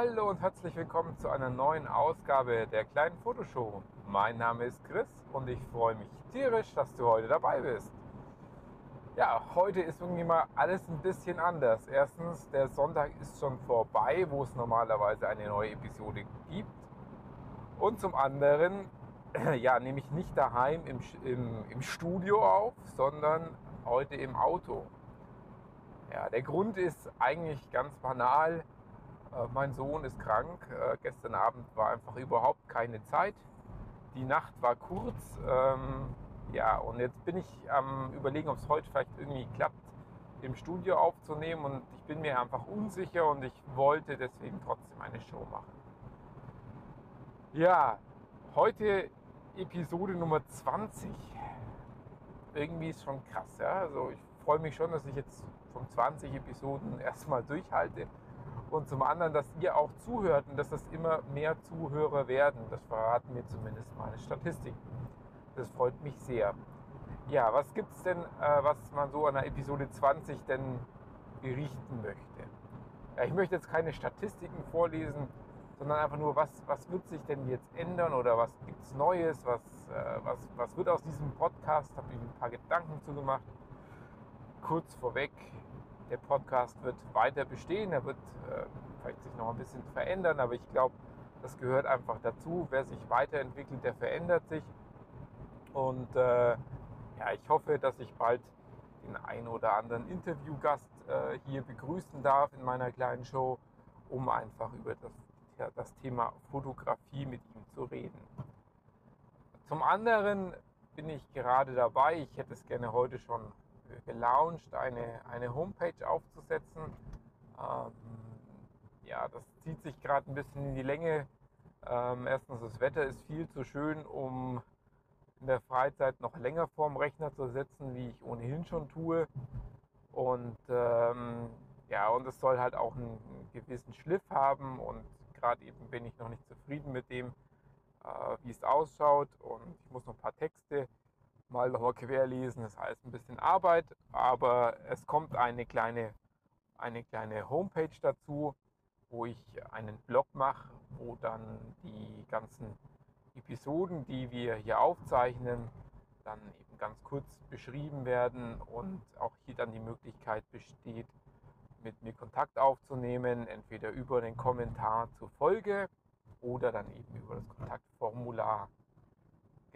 Hallo und herzlich willkommen zu einer neuen Ausgabe der kleinen Fotoshow. Mein Name ist Chris und ich freue mich tierisch, dass du heute dabei bist. Ja, heute ist irgendwie mal alles ein bisschen anders. Erstens, der Sonntag ist schon vorbei, wo es normalerweise eine neue Episode gibt. Und zum anderen, ja, nehme ich nicht daheim im, im, im Studio auf, sondern heute im Auto. Ja, der Grund ist eigentlich ganz banal mein Sohn ist krank. Äh, gestern Abend war einfach überhaupt keine Zeit. Die Nacht war kurz. Ähm, ja, und jetzt bin ich am Überlegen, ob es heute vielleicht irgendwie klappt, im Studio aufzunehmen. Und ich bin mir einfach unsicher und ich wollte deswegen trotzdem eine Show machen. Ja, heute Episode Nummer 20. Irgendwie ist schon krass, ja. Also ich freue mich schon, dass ich jetzt von 20 Episoden erstmal durchhalte und zum anderen, dass ihr auch zuhört und dass das immer mehr Zuhörer werden. Das verraten mir zumindest meine Statistiken. Das freut mich sehr. Ja, was gibt es denn, äh, was man so an der Episode 20 denn berichten möchte? Ja, ich möchte jetzt keine Statistiken vorlesen, sondern einfach nur, was, was wird sich denn jetzt ändern oder was gibt es Neues, was, äh, was, was wird aus diesem Podcast, habe ich ein paar Gedanken zu gemacht. Kurz vorweg, der Podcast wird weiter bestehen, er wird äh, vielleicht sich noch ein bisschen verändern, aber ich glaube, das gehört einfach dazu. Wer sich weiterentwickelt, der verändert sich. Und äh, ja, ich hoffe, dass ich bald den einen oder anderen Interviewgast äh, hier begrüßen darf in meiner kleinen Show, um einfach über das, ja, das Thema Fotografie mit ihm zu reden. Zum anderen bin ich gerade dabei, ich hätte es gerne heute schon gelauncht, eine, eine Homepage aufzusetzen. Ähm, ja, das zieht sich gerade ein bisschen in die Länge. Ähm, erstens, das Wetter ist viel zu schön, um in der Freizeit noch länger vorm Rechner zu sitzen, wie ich ohnehin schon tue. Und ähm, ja, und es soll halt auch einen gewissen Schliff haben. Und gerade eben bin ich noch nicht zufrieden mit dem, äh, wie es ausschaut. Und ich muss noch ein paar Texte mal nochmal querlesen. Das heißt ein bisschen Arbeit, aber es kommt eine kleine, eine kleine Homepage dazu, wo ich einen Blog mache, wo dann die ganzen Episoden, die wir hier aufzeichnen, dann eben ganz kurz beschrieben werden und auch hier dann die Möglichkeit besteht, mit mir Kontakt aufzunehmen, entweder über den Kommentar zur Folge oder dann eben über das Kontaktformular.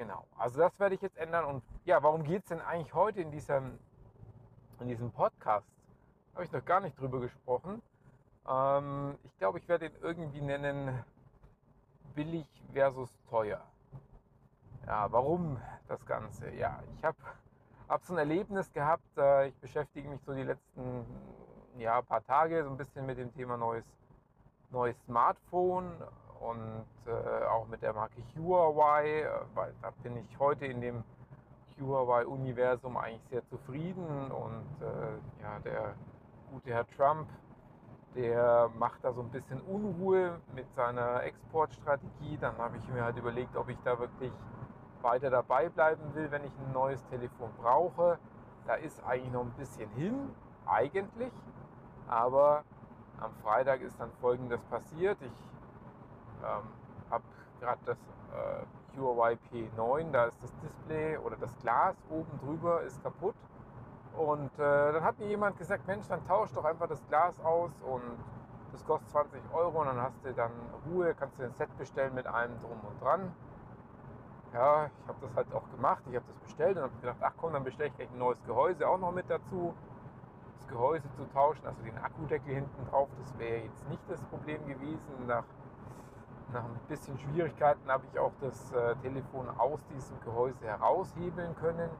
Genau, also das werde ich jetzt ändern. Und ja, warum geht es denn eigentlich heute in diesem, in diesem Podcast? Habe ich noch gar nicht drüber gesprochen. Ähm, ich glaube, ich werde ihn irgendwie nennen billig versus teuer. Ja, warum das Ganze? Ja, ich habe hab so ein Erlebnis gehabt. Äh, ich beschäftige mich so die letzten ja, paar Tage so ein bisschen mit dem Thema neues, neues Smartphone und äh, auch mit der Marke Huawei, äh, weil da bin ich heute in dem Huawei-Universum eigentlich sehr zufrieden und äh, ja, der gute Herr Trump, der macht da so ein bisschen Unruhe mit seiner Exportstrategie. Dann habe ich mir halt überlegt, ob ich da wirklich weiter dabei bleiben will, wenn ich ein neues Telefon brauche. Da ist eigentlich noch ein bisschen hin, eigentlich. Aber am Freitag ist dann Folgendes passiert. Ich ähm, habe gerade das äh, Huawei P9, da ist das Display oder das Glas oben drüber ist kaputt. Und äh, dann hat mir jemand gesagt, Mensch, dann tausch doch einfach das Glas aus und das kostet 20 Euro und dann hast du dann Ruhe, kannst du ein Set bestellen mit allem drum und dran. Ja, ich habe das halt auch gemacht, ich habe das bestellt und habe gedacht, ach komm, dann bestelle ich gleich ein neues Gehäuse auch noch mit dazu. Das Gehäuse zu tauschen, also den Akkudeckel hinten drauf, das wäre jetzt nicht das Problem gewesen. Nach nach ein bisschen Schwierigkeiten habe ich auch das äh, Telefon aus diesem Gehäuse heraushebeln können.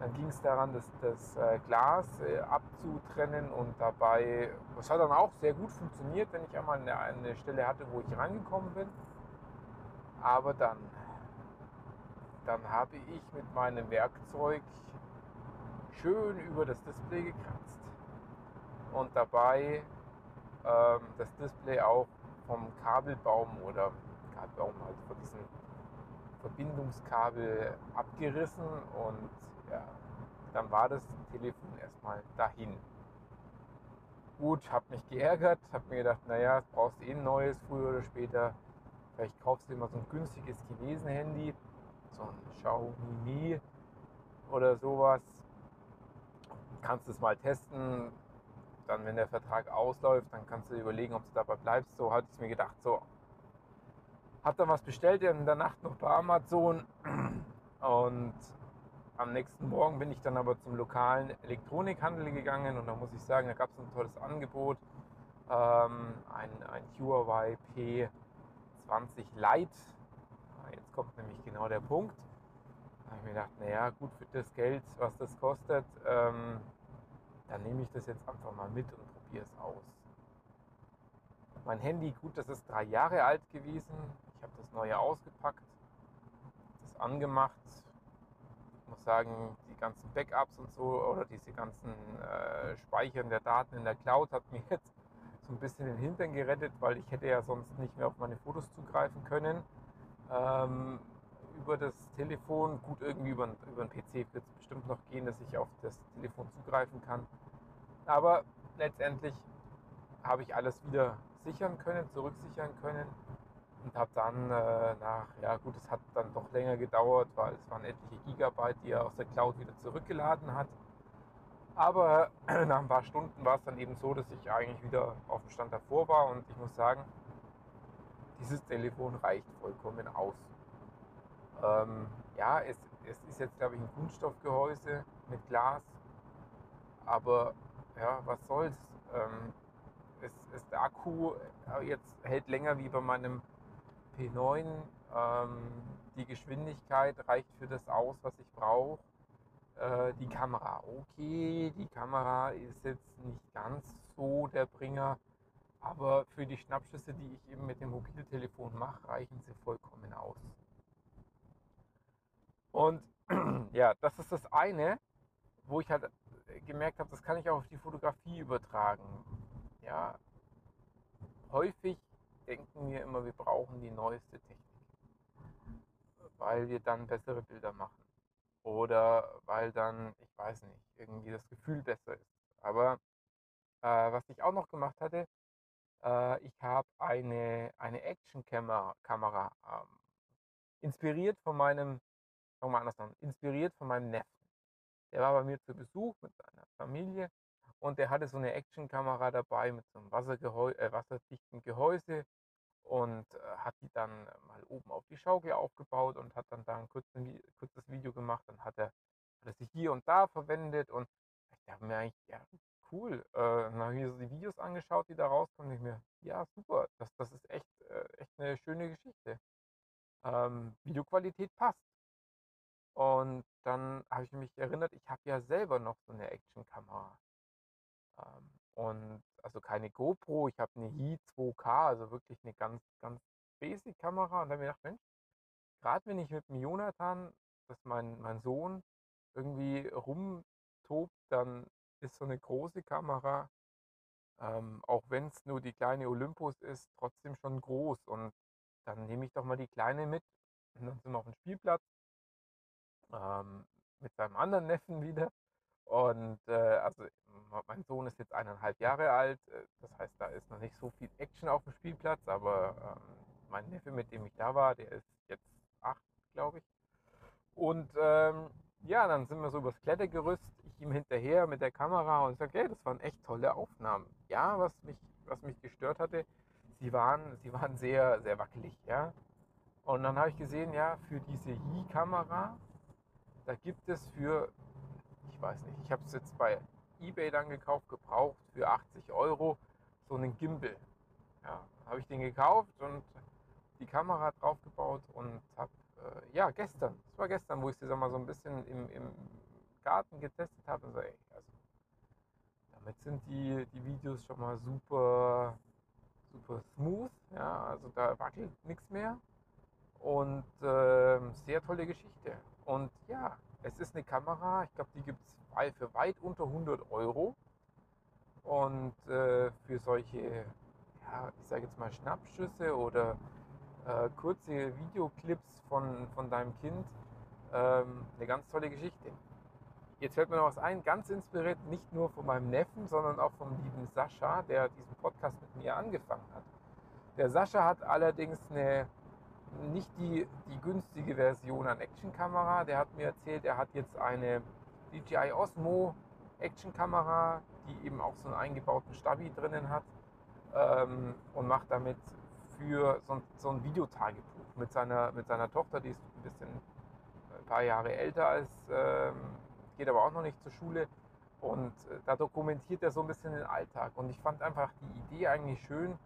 Dann ging es daran, das, das äh, Glas äh, abzutrennen und dabei, das hat dann auch sehr gut funktioniert, wenn ich einmal eine, eine Stelle hatte, wo ich rangekommen bin. Aber dann, dann habe ich mit meinem Werkzeug schön über das Display gekratzt und dabei ähm, das Display auch vom Kabelbaum oder Kabelbaum halt von diesem Verbindungskabel abgerissen und ja, dann war das Telefon erstmal dahin. Gut, habe mich geärgert, habe mir gedacht, naja, brauchst du eh ein neues, früher oder später. Vielleicht kaufst du immer so ein günstiges Chinesen-Handy, so ein Xiaomi Mi oder sowas. Kannst es mal testen. Dann, wenn der Vertrag ausläuft, dann kannst du überlegen, ob du dabei bleibst. So hatte ich es mir gedacht. So, hab dann was bestellt in der Nacht noch bei Amazon und am nächsten Morgen bin ich dann aber zum lokalen Elektronikhandel gegangen und da muss ich sagen, da gab es ein tolles Angebot. Ähm, ein, ein Huawei P20 Lite. Ah, jetzt kommt nämlich genau der Punkt. Da habe ich mir gedacht, naja, gut für das Geld, was das kostet, ähm, dann nehme ich das jetzt einfach mal mit und probiere es aus. Mein Handy, gut, das ist drei Jahre alt gewesen. Ich habe das neue ausgepackt, das angemacht, muss sagen, die ganzen Backups und so oder diese ganzen äh, Speichern der Daten in der Cloud hat mir jetzt so ein bisschen den Hintern gerettet, weil ich hätte ja sonst nicht mehr auf meine Fotos zugreifen können. Ähm, über das Telefon, gut irgendwie über, über den PC wird es bestimmt noch gehen, dass ich auf das Telefon zugreifen kann. Aber letztendlich habe ich alles wieder sichern können, zurücksichern können und habe dann äh, nach, ja gut, es hat dann doch länger gedauert, weil es waren etliche Gigabyte, die er aus der Cloud wieder zurückgeladen hat. Aber nach ein paar Stunden war es dann eben so, dass ich eigentlich wieder auf dem Stand davor war und ich muss sagen, dieses Telefon reicht vollkommen aus. Ähm, ja, es, es ist jetzt, glaube ich, ein Kunststoffgehäuse mit Glas, aber ja, was soll's. Ähm, es, es, der Akku äh, jetzt hält länger wie bei meinem P9. Ähm, die Geschwindigkeit reicht für das aus, was ich brauche. Äh, die Kamera, okay, die Kamera ist jetzt nicht ganz so der Bringer, aber für die Schnappschüsse, die ich eben mit dem Mobiltelefon mache, reichen sie vollkommen. Und ja, das ist das eine, wo ich halt gemerkt habe, das kann ich auch auf die Fotografie übertragen. Ja, häufig denken wir immer, wir brauchen die neueste Technik, weil wir dann bessere Bilder machen oder weil dann, ich weiß nicht, irgendwie das Gefühl besser ist. Aber äh, was ich auch noch gemacht hatte, äh, ich habe eine, eine Action-Kamera ähm, inspiriert von meinem, fangen wir anders an, inspiriert von meinem Neffen. Der war bei mir zu Besuch mit seiner Familie und der hatte so eine Action-Kamera dabei mit so einem Wassergehäu äh, wasserdichten Gehäuse und äh, hat die dann mal oben auf die Schaukel aufgebaut und hat dann da ein kurzes, kurzes Video gemacht. Dann hat er, hat er sie hier und da verwendet und ich dachte mir eigentlich, ja, cool. Äh, dann habe ich mir so die Videos angeschaut, die da rauskommen. Ich mir, ja, super, das, das ist echt, äh, echt eine schöne Geschichte. Ähm, Videoqualität passt. Und dann habe ich mich erinnert, ich habe ja selber noch so eine Actionkamera. Ähm, und also keine GoPro, ich habe eine Hi 2K, also wirklich eine ganz, ganz basic Kamera. Und dann habe ich gedacht, Mensch, gerade wenn ich mit dem Jonathan, das ist mein, mein Sohn, irgendwie rumtobt, dann ist so eine große Kamera, ähm, auch wenn es nur die kleine Olympus ist, trotzdem schon groß. Und dann nehme ich doch mal die kleine mit. Und dann sind wir auf dem Spielplatz ähm, mit seinem anderen Neffen wieder. Und äh, also mein Sohn ist jetzt eineinhalb Jahre alt, äh, das heißt, da ist noch nicht so viel Action auf dem Spielplatz, aber ähm, mein Neffe, mit dem ich da war, der ist jetzt acht, glaube ich. Und ähm, ja, dann sind wir so übers Klettergerüst, ich ihm hinterher mit der Kamera und sage, hey, das waren echt tolle Aufnahmen. Ja, was mich, was mich gestört hatte, sie waren, sie waren sehr, sehr wackelig, ja. Und dann habe ich gesehen, ja, für diese Yi-Kamera, da gibt es für ich weiß nicht, ich habe es jetzt bei eBay dann gekauft, gebraucht für 80 Euro, so einen Gimbal. Ja, habe ich den gekauft und die Kamera draufgebaut und habe, äh, ja, gestern, das war gestern, wo ich sie mal so ein bisschen im, im Garten getestet habe und so, ey, also damit sind die, die Videos schon mal super, super smooth, ja, also da wackelt nichts mehr und äh, sehr tolle Geschichte. Und ja, es ist eine Kamera, ich glaube, die gibt es für weit unter 100 Euro. Und äh, für solche, ja, ich sage jetzt mal Schnappschüsse oder äh, kurze Videoclips von, von deinem Kind ähm, eine ganz tolle Geschichte. jetzt fällt mir noch was ein, ganz inspiriert nicht nur von meinem Neffen, sondern auch vom lieben Sascha, der diesen Podcast mit mir angefangen hat. Der Sascha hat allerdings eine nicht die, die günstige Version an Actionkamera. Der hat mir erzählt, er hat jetzt eine DJI Osmo Actionkamera, die eben auch so einen eingebauten Stabi drinnen hat ähm, und macht damit für so, so ein Videotagebuch mit seiner, mit seiner Tochter, die ist ein bisschen ein paar Jahre älter als, ähm, geht aber auch noch nicht zur Schule. Und äh, da dokumentiert er so ein bisschen den Alltag. Und ich fand einfach die Idee eigentlich schön,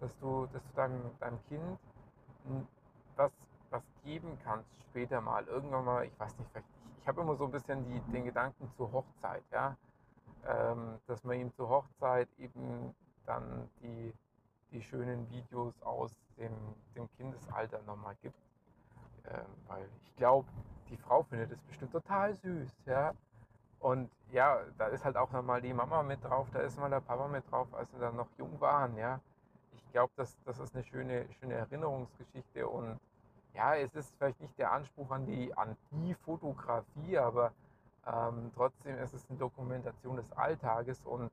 dass du, dass du deinem, deinem Kind was, was geben kannst später mal. Irgendwann mal, ich weiß nicht, vielleicht, ich, ich habe immer so ein bisschen die, den Gedanken zur Hochzeit, ja. Ähm, dass man ihm zur Hochzeit eben dann die, die schönen Videos aus dem, dem Kindesalter nochmal gibt. Ähm, weil ich glaube, die Frau findet es bestimmt total süß, ja. Und ja, da ist halt auch nochmal die Mama mit drauf, da ist mal der Papa mit drauf, als sie dann noch jung waren, ja. Ich glaube, das, das ist eine schöne, schöne Erinnerungsgeschichte und ja, es ist vielleicht nicht der Anspruch an die, an die Fotografie, aber ähm, trotzdem ist es eine Dokumentation des Alltages und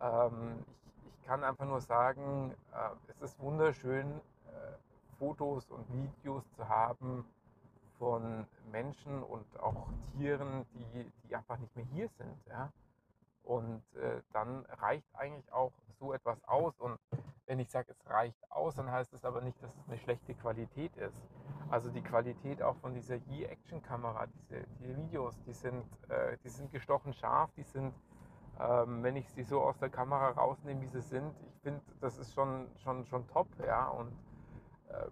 ähm, ich, ich, kann einfach nur sagen, äh, es ist wunderschön, äh, Fotos und Videos zu haben von Menschen und auch Tieren, die, die einfach nicht mehr hier sind. Ja? Und äh, dann reicht eigentlich auch so etwas aus. Und ich sage, es reicht aus, dann heißt es aber nicht, dass es eine schlechte Qualität ist. Also die Qualität auch von dieser Yi-Action-Kamera, diese, die Videos, die sind, äh, die sind gestochen scharf, die sind, ähm, wenn ich sie so aus der Kamera rausnehme, wie sie sind, ich finde, das ist schon, schon, schon top, ja. Und äh,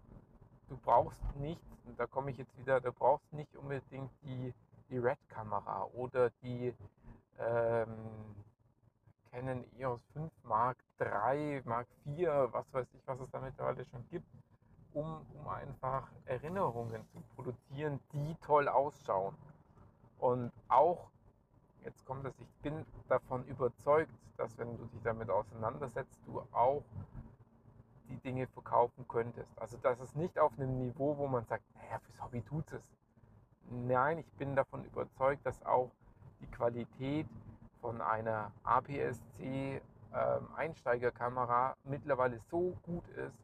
du brauchst nicht, da komme ich jetzt wieder, du brauchst nicht unbedingt die, die Red-Kamera oder die ähm, Canon EOS 5 Mark 3, Mark 4, was weiß ich, was es da mittlerweile schon gibt, um, um einfach Erinnerungen zu produzieren, die toll ausschauen. Und auch, jetzt kommt es, ich bin davon überzeugt, dass wenn du dich damit auseinandersetzt, du auch die Dinge verkaufen könntest. Also das ist nicht auf einem Niveau, wo man sagt, naja, fürs Hobby tut es. Nein, ich bin davon überzeugt, dass auch die Qualität von einer APS-C ähm, Einsteigerkamera mittlerweile so gut ist,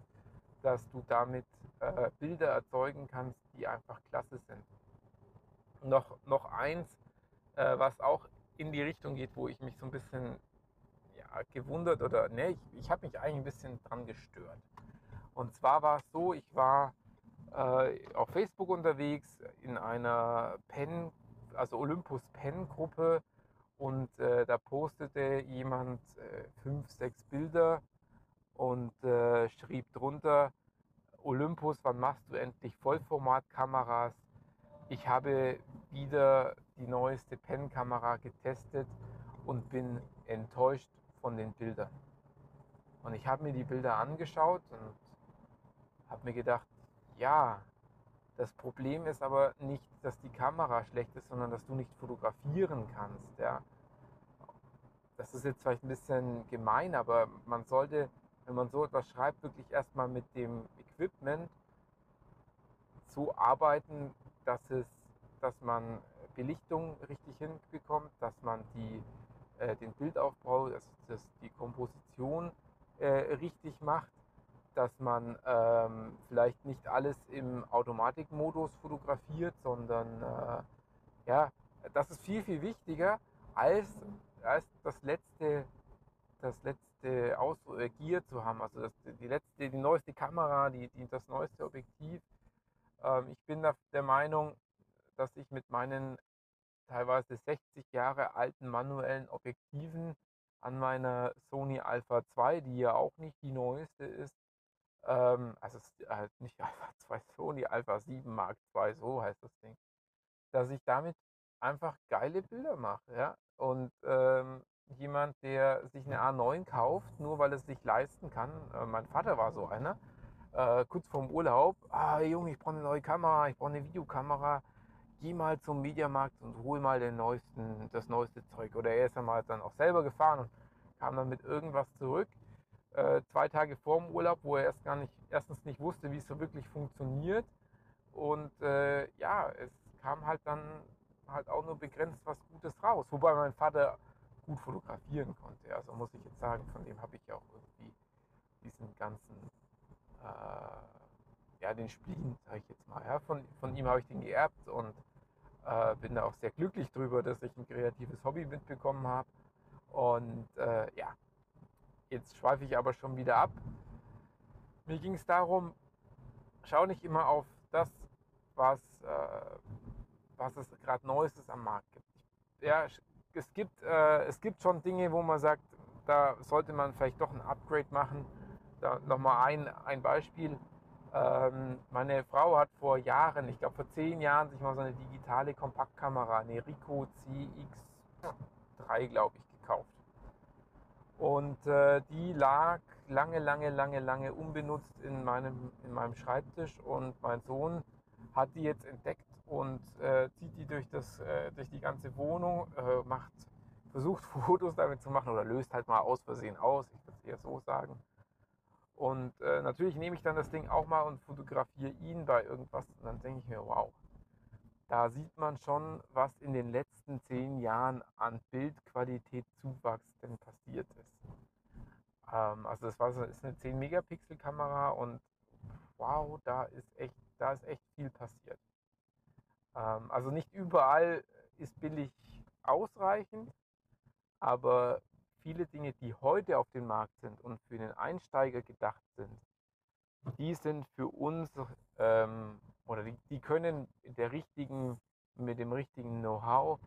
dass du damit äh, Bilder erzeugen kannst, die einfach klasse sind. Noch, noch eins, äh, was auch in die Richtung geht, wo ich mich so ein bisschen ja, gewundert oder ne, ich, ich habe mich eigentlich ein bisschen dran gestört. Und zwar war es so, ich war äh, auf Facebook unterwegs in einer Pen also Olympus Pen Gruppe und äh, da postete jemand äh, fünf, sechs Bilder und äh, schrieb drunter, Olympus, wann machst du endlich Vollformatkameras? Ich habe wieder die neueste Pen-Kamera getestet und bin enttäuscht von den Bildern. Und ich habe mir die Bilder angeschaut und habe mir gedacht, ja, das Problem ist aber nicht, dass die Kamera schlecht ist, sondern dass du nicht fotografieren kannst. Ja. Das ist jetzt vielleicht ein bisschen gemein, aber man sollte, wenn man so etwas schreibt, wirklich erstmal mit dem Equipment so arbeiten, dass, es, dass man Belichtung richtig hinbekommt, dass man die, äh, den Bildaufbau, also das, die Komposition äh, richtig macht dass man ähm, vielleicht nicht alles im Automatikmodus fotografiert, sondern äh, ja, das ist viel, viel wichtiger als, als das letzte, das letzte Aus äh, Gear zu haben, also das, die letzte, die neueste Kamera, die, die das neueste Objektiv. Ähm, ich bin der Meinung, dass ich mit meinen teilweise 60 Jahre alten manuellen Objektiven an meiner Sony Alpha 2, die ja auch nicht die neueste ist, ähm, also es ist halt nicht Alpha 2 Sony, Alpha 7 Mark II, so heißt das Ding. Dass ich damit einfach geile Bilder mache, ja. Und ähm, jemand, der sich eine A9 kauft, nur weil es sich leisten kann, äh, mein Vater war so einer, äh, kurz vorm Urlaub, ah Junge, ich brauche eine neue Kamera, ich brauche eine Videokamera, geh mal zum Mediamarkt und hol mal den neuesten, das neueste Zeug. Oder er ist dann mal dann auch selber gefahren und kam dann mit irgendwas zurück äh, zwei Tage vor dem Urlaub, wo er erst gar nicht, erstens nicht wusste, wie es so wirklich funktioniert. Und äh, ja, es kam halt dann halt auch nur begrenzt was Gutes raus. Wobei mein Vater gut fotografieren konnte. Also muss ich jetzt sagen, von dem habe ich auch irgendwie diesen ganzen, äh, ja, den Spleen, sage ich jetzt mal. Ja. Von, von ihm habe ich den geerbt und äh, bin da auch sehr glücklich drüber, dass ich ein kreatives Hobby mitbekommen habe. Und äh, ja, jetzt schweife ich aber schon wieder ab. Mir ging es darum, schau nicht immer auf das, was, äh, was es gerade Neuestes am Markt gibt. Ja, es gibt, äh, es gibt schon Dinge, wo man sagt, da sollte man vielleicht doch ein Upgrade machen. Da nochmal ein, ein Beispiel. Ähm, meine Frau hat vor Jahren, ich glaube vor zehn Jahren, sich mal so eine digitale Kompaktkamera, eine Ricoh CX3, glaube ich. Und äh, die lag lange, lange, lange, lange unbenutzt in meinem, in meinem Schreibtisch und mein Sohn hat die jetzt entdeckt und äh, zieht die durch, das, äh, durch die ganze Wohnung, äh, macht, versucht Fotos damit zu machen oder löst halt mal aus Versehen aus, ich würde es eher so sagen. Und äh, natürlich nehme ich dann das Ding auch mal und fotografiere ihn bei irgendwas und dann denke ich mir, wow, da sieht man schon, was in den letzten zehn Jahren an Bildqualitätszuwachs denn passiert ist. Ähm, also das war so, ist eine 10 Megapixel Kamera und wow, da ist echt, da ist echt viel passiert. Ähm, also nicht überall ist billig ausreichend, aber viele Dinge, die heute auf dem Markt sind und für den Einsteiger gedacht sind, die sind für uns ähm, oder die, die können der richtigen, mit dem richtigen Know-how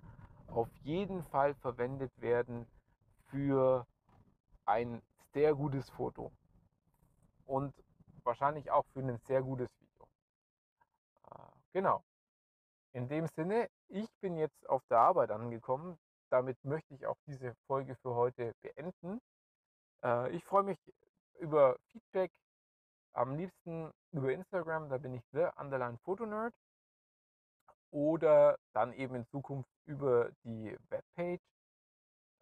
auf jeden Fall verwendet werden für ein sehr gutes Foto und wahrscheinlich auch für ein sehr gutes Video. Äh, genau. In dem Sinne, ich bin jetzt auf der Arbeit angekommen damit möchte ich auch diese Folge für heute beenden. Äh, ich freue mich über Feedback, am liebsten über Instagram, da bin ich the underline Fotonerd. Oder dann eben in Zukunft über die Webpage.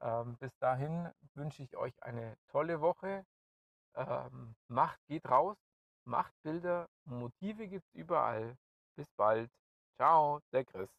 Ähm, bis dahin wünsche ich euch eine tolle Woche. Ähm, macht, geht raus, macht Bilder, Motive gibt es überall. Bis bald. Ciao, der Chris.